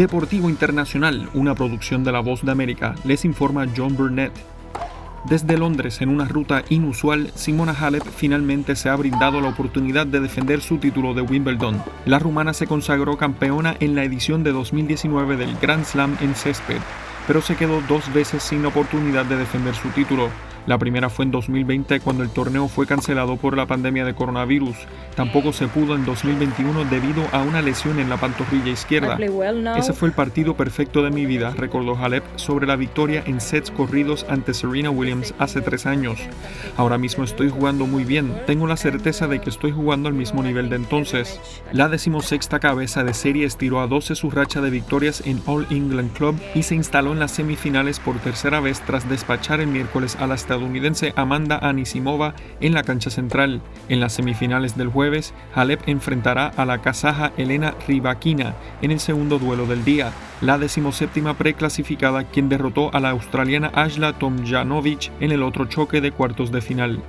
Deportivo Internacional, una producción de La Voz de América, les informa John Burnett. Desde Londres, en una ruta inusual, Simona Halep finalmente se ha brindado la oportunidad de defender su título de Wimbledon. La rumana se consagró campeona en la edición de 2019 del Grand Slam en césped, pero se quedó dos veces sin oportunidad de defender su título. La primera fue en 2020 cuando el torneo fue cancelado por la pandemia de coronavirus. Tampoco se pudo en 2021 debido a una lesión en la pantorrilla izquierda. Ese fue el partido perfecto de mi vida, recordó Halep sobre la victoria en sets corridos ante Serena Williams hace tres años. Ahora mismo estoy jugando muy bien, tengo la certeza de que estoy jugando al mismo nivel de entonces. La decimosexta cabeza de serie estiró a 12 su racha de victorias en All England Club y se instaló en las semifinales por tercera vez tras despachar el miércoles a las estadounidense Amanda Anisimova en la cancha central. En las semifinales del jueves, Halep enfrentará a la kazaja Elena Rybakina en el segundo duelo del día, la decimoséptima preclasificada quien derrotó a la australiana Ashla Tomjanovic en el otro choque de cuartos de final.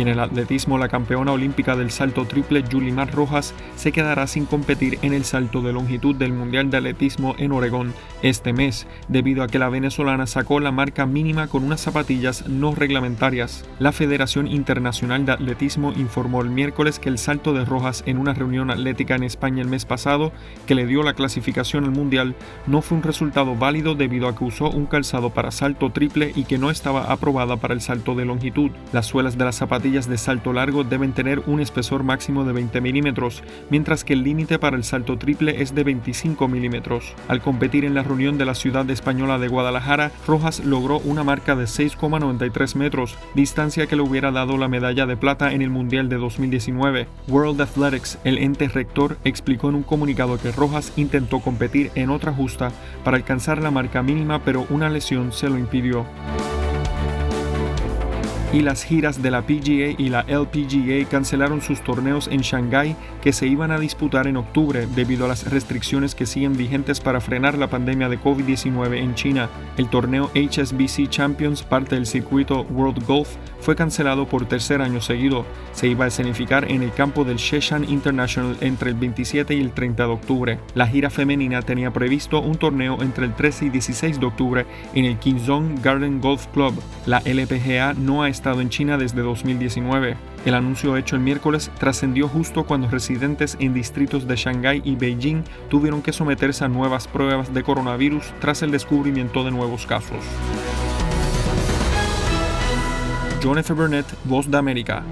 En el atletismo, la campeona olímpica del salto triple Yulimar Rojas se quedará sin competir en el salto de longitud del Mundial de Atletismo en Oregón este mes, debido a que la venezolana sacó la marca mínima con unas zapatillas no reglamentarias. La Federación Internacional de Atletismo informó el miércoles que el salto de Rojas en una reunión atlética en España el mes pasado, que le dio la clasificación al Mundial, no fue un resultado válido debido a que usó un calzado para salto triple y que no estaba aprobada para el salto de longitud. Las suelas de las zapatillas de salto largo deben tener un espesor máximo de 20 milímetros, mientras que el límite para el salto triple es de 25 milímetros. Al competir en la reunión de la ciudad española de Guadalajara, Rojas logró una marca de 6,93 metros, distancia que le hubiera dado la medalla de plata en el Mundial de 2019. World Athletics, el ente rector, explicó en un comunicado que Rojas intentó competir en otra justa para alcanzar la marca mínima, pero una lesión se lo impidió y las giras de la PGA y la LPGA cancelaron sus torneos en Shanghái que se iban a disputar en octubre debido a las restricciones que siguen vigentes para frenar la pandemia de COVID-19 en China. El torneo HSBC Champions, parte del circuito World Golf, fue cancelado por tercer año seguido. Se iba a escenificar en el campo del Sheshan International entre el 27 y el 30 de octubre. La gira femenina tenía previsto un torneo entre el 13 y 16 de octubre en el Qingzhou Garden Golf Club. La LPGA no ha estado en China desde 2019. El anuncio hecho el miércoles trascendió justo cuando residentes en distritos de Shanghái y Beijing tuvieron que someterse a nuevas pruebas de coronavirus tras el descubrimiento de nuevos casos. John F. Burnett, Voz de América.